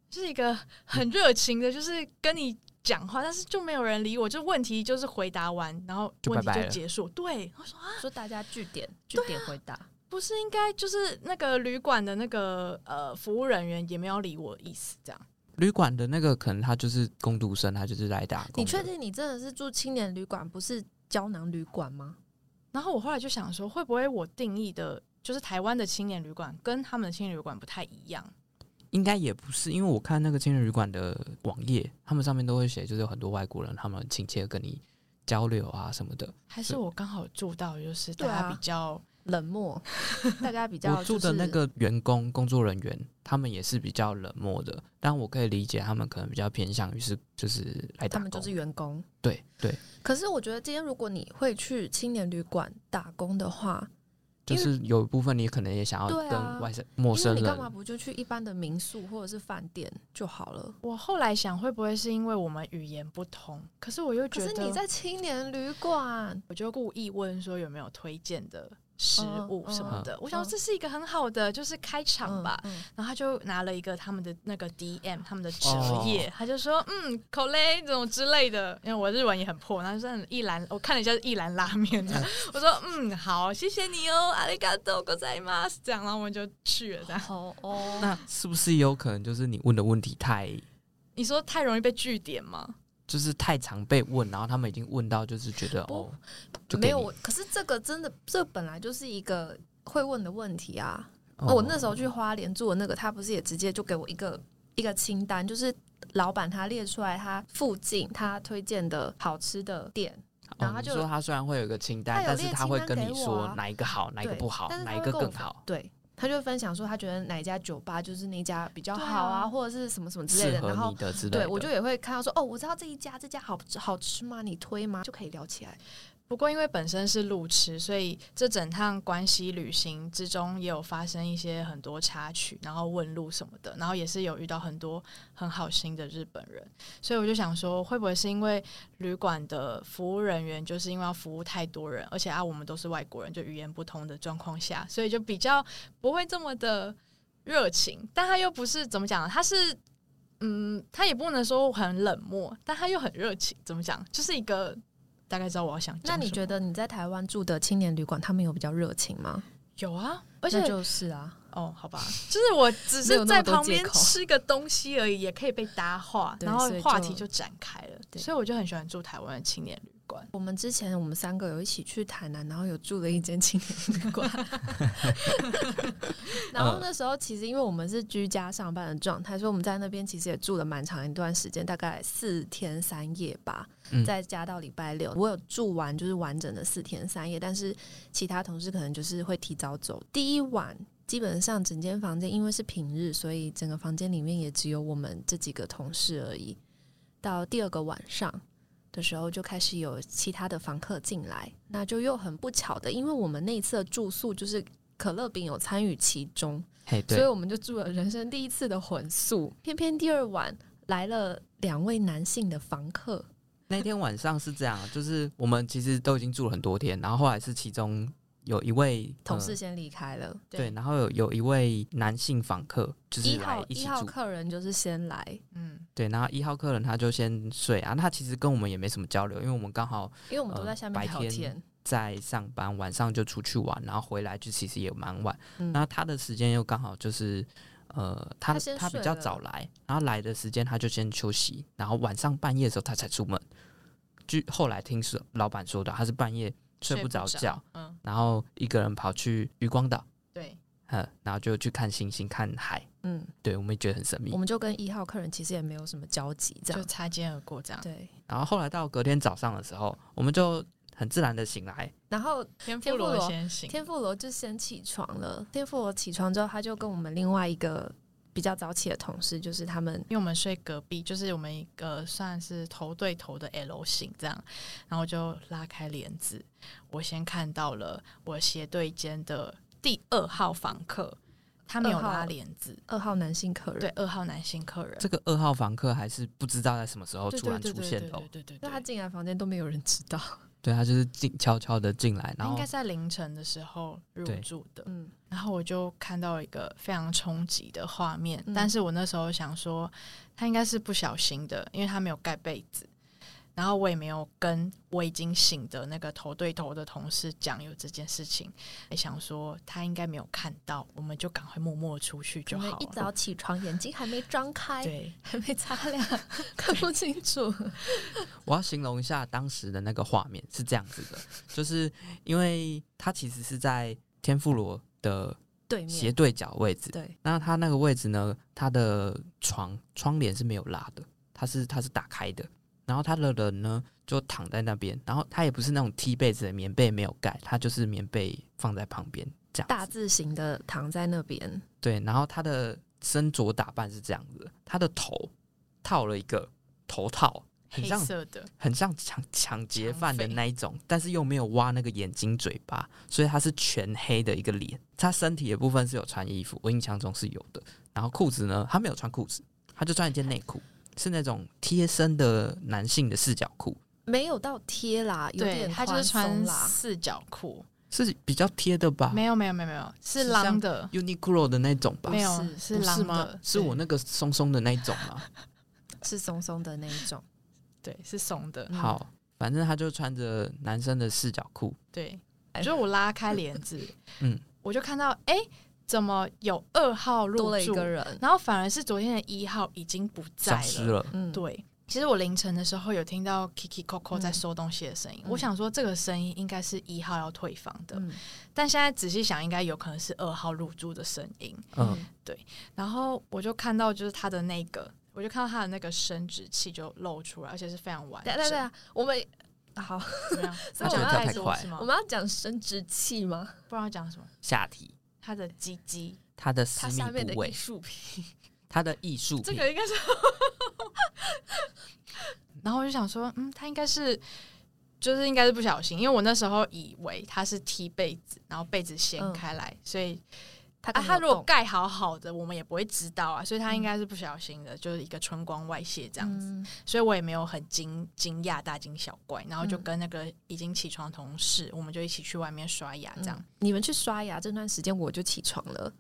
是一个很热情的，就是跟你讲话，但是就没有人理我。就问题就是回答完，然后问题就结束。对，我说啊，说大家据点据点回答，不是应该就是那个旅馆的那个呃服务人员也没有理我的意思，这样。旅馆的那个可能他就是工读生，他就是来打工。你确定你真的是住青年旅馆，不是胶囊旅馆吗？然后我后来就想说，会不会我定义的就是台湾的青年旅馆跟他们的青年旅馆不太一样？应该也不是，因为我看那个青年旅馆的网页，他们上面都会写，就是有很多外国人，他们很亲切跟你交流啊什么的。还是我刚好住到，就是大家比较冷漠，大家比较、就是。我住的那个员工工作人员，他们也是比较冷漠的，但我可以理解他们可能比较偏向于是就是来打工。他们就是员工，对对。可是我觉得今天如果你会去青年旅馆打工的话。就是有一部分你可能也想要跟外生陌生人，你干嘛不就去一般的民宿或者是饭店就好了？我后来想，会不会是因为我们语言不通？可是我又觉得，可是你在青年旅馆，我就故意问说有没有推荐的。食物什么的，我想说这是一个很好的就是开场吧。然后他就拿了一个他们的那个 DM，他们的折页，他就说嗯，口雷这种之类的。因为我日文也很破，然后是一兰，我看了一下是一兰拉面。我说嗯，好，谢谢你哦，阿里嘎多，ございます。这样，然后我们就去了。这样哦哦，那是不是有可能就是你问的问题太？你说太容易被句点吗？ 就是太常被问，然后他们已经问到，就是觉得哦，就没有。可是这个真的，这本来就是一个会问的问题啊。哦，我那时候去花莲做的那个，他不是也直接就给我一个一个清单，就是老板他列出来他附近他推荐的好吃的店，然后他就说他虽然会有一个清单，但是他会跟你说哪一个好，哪一个不好，哪一个更好。对。他就分享说，他觉得哪一家酒吧就是那家比较好啊，啊或者是什么什么之类的。然后，对我就也会看到说，哦，我知道这一家，这家好好吃吗？你推吗？就可以聊起来。不过，因为本身是路痴，所以这整趟关西旅行之中也有发生一些很多插曲，然后问路什么的，然后也是有遇到很多很好心的日本人，所以我就想说，会不会是因为旅馆的服务人员就是因为要服务太多人，而且啊，我们都是外国人，就语言不通的状况下，所以就比较不会这么的热情，但他又不是怎么讲，他是嗯，他也不能说很冷漠，但他又很热情，怎么讲，就是一个。大概知道我要想。那你觉得你在台湾住的青年旅馆，他们有比较热情吗？有啊，而且就是啊，哦，好吧，就是我只是在旁边吃个东西而已，也可以被搭话，然后话题就展开了。所以，所以我就很喜欢住台湾的青年旅馆。我们之前我们三个有一起去台南，然后有住了一间青年旅馆。然后那时候其实因为我们是居家上班的状态，所以我们在那边其实也住了蛮长一段时间，大概四天三夜吧。再加到礼拜六，我有住完就是完整的四天三夜，但是其他同事可能就是会提早走。第一晚基本上整间房间因为是平日，所以整个房间里面也只有我们这几个同事而已。到第二个晚上的时候，就开始有其他的房客进来，那就又很不巧的，因为我们那一次的住宿就是可乐饼有参与其中，所以我们就住了人生第一次的混宿。偏偏第二晚来了两位男性的房客。那天晚上是这样，就是我们其实都已经住了很多天，然后后来是其中有一位同事先离开了，对，然后有有一位男性访客就是来一起住，一号客人就是先来，嗯，对，然后一号客人他就先睡啊，他其实跟我们也没什么交流，因为我们刚好因为我们都在下面聊天，白天。在上班，晚上就出去玩，然后回来就其实也蛮晚，那、嗯、他的时间又刚好就是。呃，他他，他比较早来，然后来的时间他就先休息，然后晚上半夜的时候他才出门。据后来听说老板说的，他是半夜睡不着觉，嗯，然后一个人跑去渔光岛，对，嗯，然后就去看星星、看海，嗯，对，我们也觉得很神秘。我们就跟一号客人其实也没有什么交集，这样就擦肩而过这样。对，然后后来到隔天早上的时候，我们就很自然的醒来，然后天妇罗先醒，天妇罗就先起床了。天妇罗起床之后，他就跟我们另外一个。比较早起的同事，就是他们，因为我们睡隔壁，就是我们一个算是头对头的 L 型这样，然后就拉开帘子，我先看到了我斜对间的第二号房客，他没有拉帘子，二号男性客人，对，二号男性客人，这个二号房客还是不知道在什么时候突然出现的，对对对，那他进来房间都没有人知道。对，他就是进悄悄的进来，然后应该在凌晨的时候入住的。嗯，然后我就看到一个非常冲击的画面，嗯，但是我那时候想说，他应该是不小心的，因为他没有盖被子。然后我也没有跟我已经醒的那个头对头的同事讲有这件事情，也想说他应该没有看到，我们就赶快默默出去就好了。一早起床，眼睛还没张开，对，还没擦亮，看不清楚。我要形容一下当时的那个画面是这样子的，就是因为他其实是在天妇罗的对斜对角位置，对，那他那个位置呢，他的床窗帘是没有拉的，他是他是打开的。然后他的人呢，就躺在那边，然后他也不是那种踢被子的棉被没有盖，他就是棉被放在旁边这样，大字型的躺在那边。对，然后他的身着打扮是这样子，他的头套了一个头套，很像黑色的，很像抢抢劫犯的那一种，但是又没有挖那个眼睛嘴巴，所以他是全黑的一个脸。他身体的部分是有穿衣服，我印象中是有的。然后裤子呢，他没有穿裤子，他就穿一件内裤。是那种贴身的男性的四角裤，没有到贴啦，有点他就是穿四角裤，是比较贴的吧？没有没有没有没有，是狼的 Uniqlo 的那种吧？没有，是狼的，是我那个松松的那一种吗？是松松的那一种，对，是松的。好，反正他就穿着男生的四角裤，对，就我拉开帘子，嗯，我就看到，哎。怎么有二号入住了一个人，然后反而是昨天的一号已经不在了。了嗯，对。其实我凌晨的时候有听到 Kiki Coco 在收东西的声音，嗯、我想说这个声音应该是一号要退房的，嗯、但现在仔细想，应该有可能是二号入住的声音。嗯，对。然后我就看到就是他的那个，我就看到他的那个生殖器就露出来，而且是非常完整。对对对，我们好怎么样？所以我们要来说什么？我们要讲生殖器吗？不知道讲什么？下体。他的鸡鸡，他的私密部位，艺术品，他的艺术 品，这个应该是。然后我就想说，嗯，他应该是，就是应该是不小心，因为我那时候以为他是踢被子，然后被子掀开来，嗯、所以。他、啊、他如果盖好好的，我们也不会知道啊，所以他应该是不小心的，嗯、就是一个春光外泄这样子，嗯、所以我也没有很惊惊讶、大惊小怪，然后就跟那个已经起床的同事，嗯、我们就一起去外面刷牙，这样、嗯。你们去刷牙这段时间，我就起床了，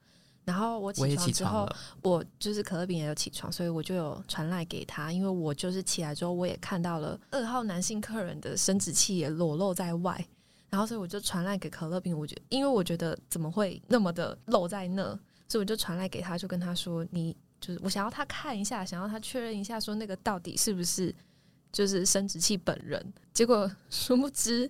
然后我起床之后，我，我就是可乐饼也有起床，所以我就有传赖给他，因为我就是起来之后，我也看到了二号男性客人的生殖器也裸露在外。然后，所以我就传来给可乐饼，我觉得，因为我觉得怎么会那么的漏在那，所以我就传来给他，就跟他说：“你就是我想要他看一下，想要他确认一下，说那个到底是不是就是生殖器本人。”结果殊不知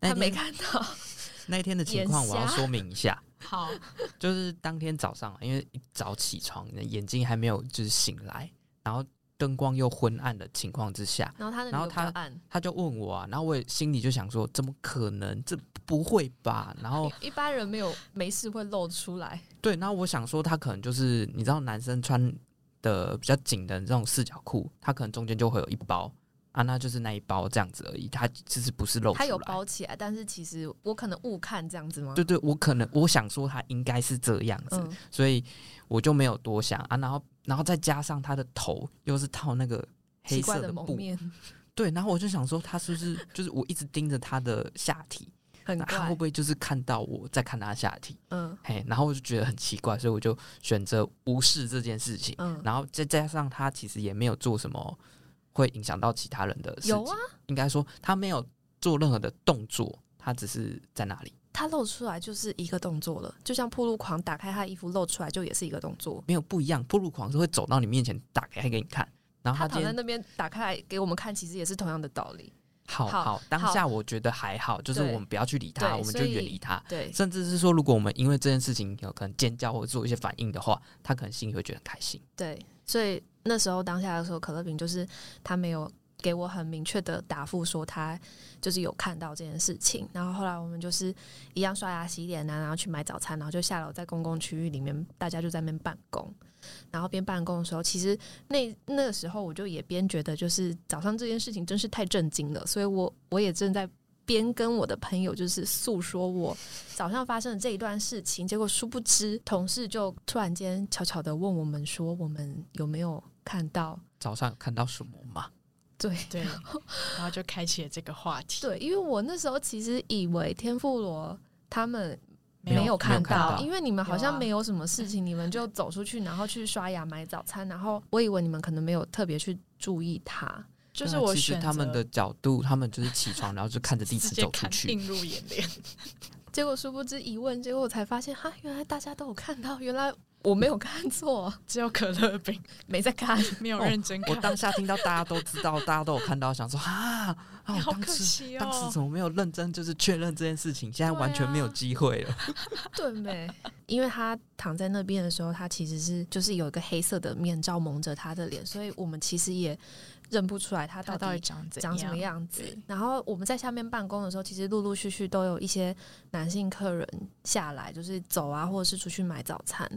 他没看到。那一天的情况我要说明一下。好，就是当天早上，因为一早起床，眼睛还没有就是醒来，然后。灯光又昏暗的情况之下，然后他，然后他，他就问我啊，然后我心里就想说，怎么可能？这不会吧？然后一般人没有没事会露出来。对，然后我想说，他可能就是你知道，男生穿的比较紧的这种四角裤，他可能中间就会有一包啊，那就是那一包这样子而已。他其实不是露出来，他有包起来，但是其实我可能误看这样子吗？对对，我可能我想说他应该是这样子，嗯、所以我就没有多想啊，然后。然后再加上他的头又是套那个黑色的布，的对，然后我就想说他是不是就是我一直盯着他的下体，他会不会就是看到我在看他下体？嗯，嘿，然后我就觉得很奇怪，所以我就选择无视这件事情。嗯，然后再加上他其实也没有做什么会影响到其他人的事情，有啊，应该说他没有做任何的动作，他只是在那里。他露出来就是一个动作了，就像暴露狂打开他的衣服露出来就也是一个动作，没有不一样。暴露狂是会走到你面前打开给你看，然后他，他躺在那边打开来给我们看，其实也是同样的道理。好好，当下我觉得还好，就是我们不要去理他，我们就远离他。对，甚至是说，如果我们因为这件事情有可能尖叫或者做一些反应的话，他可能心里会觉得很开心。对，所以那时候当下的时候，可乐饼就是他没有。给我很明确的答复，说他就是有看到这件事情。然后后来我们就是一样刷牙洗脸啊，然后去买早餐，然后就下楼在公共区域里面，大家就在那边办公。然后边办公的时候，其实那那个时候我就也边觉得，就是早上这件事情真是太震惊了。所以我我也正在边跟我的朋友就是诉说我早上发生的这一段事情。结果殊不知，同事就突然间悄悄的问我们说：“我们有没有看到早上看到什么吗？”对对，然后就开启了这个话题。对，因为我那时候其实以为天妇罗他们没有看到，看到因为你们好像没有什么事情，啊、你们就走出去，然后去刷牙买早餐，然后我以为你们可能没有特别去注意他。就是我其实他们的角度，他们就是起床，然后就看着地 址走出去，映入眼帘。结果殊不知一问，结果我才发现，哈，原来大家都有看到，原来。我没有看错，只有可乐饼没在看，没有认真看。哦。我当下听到大家都知道，大家都有看到，想说啊，啊好可惜哦，当时怎么没有认真就是确认这件事情？现在完全没有机会了。对没？因为他躺在那边的时候，他其实是就是有一个黑色的面罩蒙着他的脸，所以我们其实也认不出来他到底长长什么样子。然后我们在下面办公的时候，其实陆陆续续都有一些男性客人下来，就是走啊，或者是出去买早餐。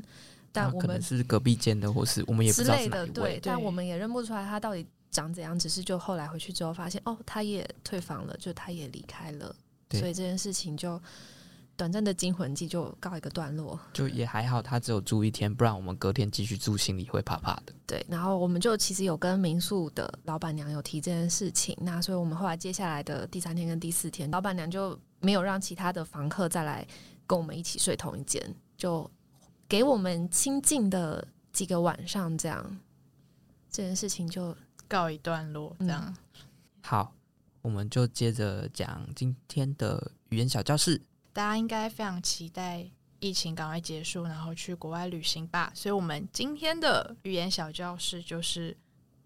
但我们是隔壁间的，或是我们也不知道是哪一位。对，但我们也认不出来他到底长怎样。只是就后来回去之后发现，哦，他也退房了，就他也离开了。所以这件事情就短暂的惊魂记就告一个段落。就也还好，他只有住一天，不然我们隔天继续住，心里会怕怕的。对，然后我们就其实有跟民宿的老板娘有提这件事情。那所以我们后来接下来的第三天跟第四天，老板娘就没有让其他的房客再来跟我们一起睡同一间，就。给我们清静的几个晚上，这样这件事情就告一段落。这样、嗯、好，我们就接着讲今天的语言小教室。大家应该非常期待疫情赶快结束，然后去国外旅行吧。所以，我们今天的语言小教室就是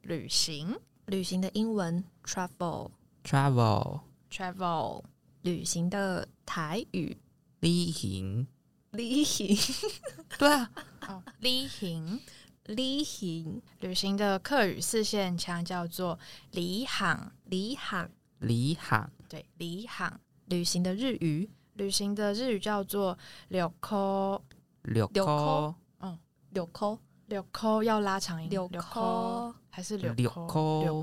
旅行。旅行的英文 travel，travel，travel。旅行的台语旅行。旅 行，对啊，哦，旅行，旅行，旅行的客语四线腔叫做离行，离行，离行，对，离行。旅行的日语，旅行的日语叫做旅行，旅行，嗯，旅行，旅行要拉长音，旅行还是旅行，旅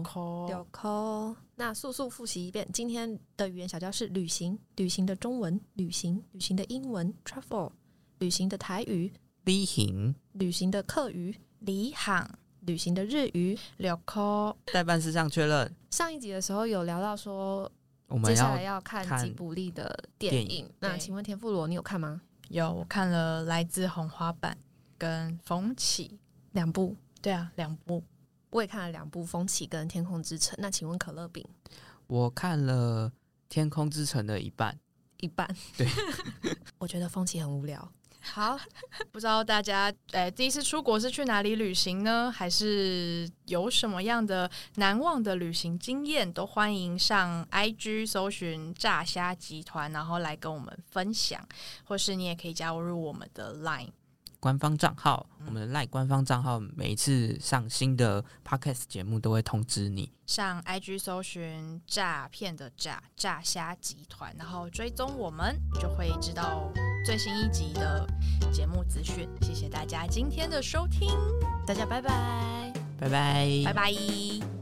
行，旅行。那速速复习一遍今天的语言小教室：旅行，旅行的中文，旅行，旅行的英文，travel，旅行的台语，旅行，旅行的客语，离行，旅行的日语，旅行。待办事项确认。上一集的时候有聊到说，我们接下来要看吉卜力的电影。那请问田馥罗，你有看吗？有，我看了《来自红花坂》跟《风起》两部。对啊，两部。我也看了两部《风起》跟《天空之城》，那请问可乐饼？我看了《天空之城》的一半，一半。对，我觉得《风起》很无聊。好，不知道大家诶、第一次出国是去哪里旅行呢？还是有什么样的难忘的旅行经验？都欢迎上 IG 搜寻炸虾集团，然后来跟我们分享，或是你也可以加入我们的 Line。官方账号，我们的赖官方账号，每一次上新的 podcast 节目都会通知你。上 IG 搜寻“诈骗的诈诈虾集团”，然后追踪我们，就会知道最新一集的节目资讯。谢谢大家今天的收听，大家拜拜，拜拜，拜拜。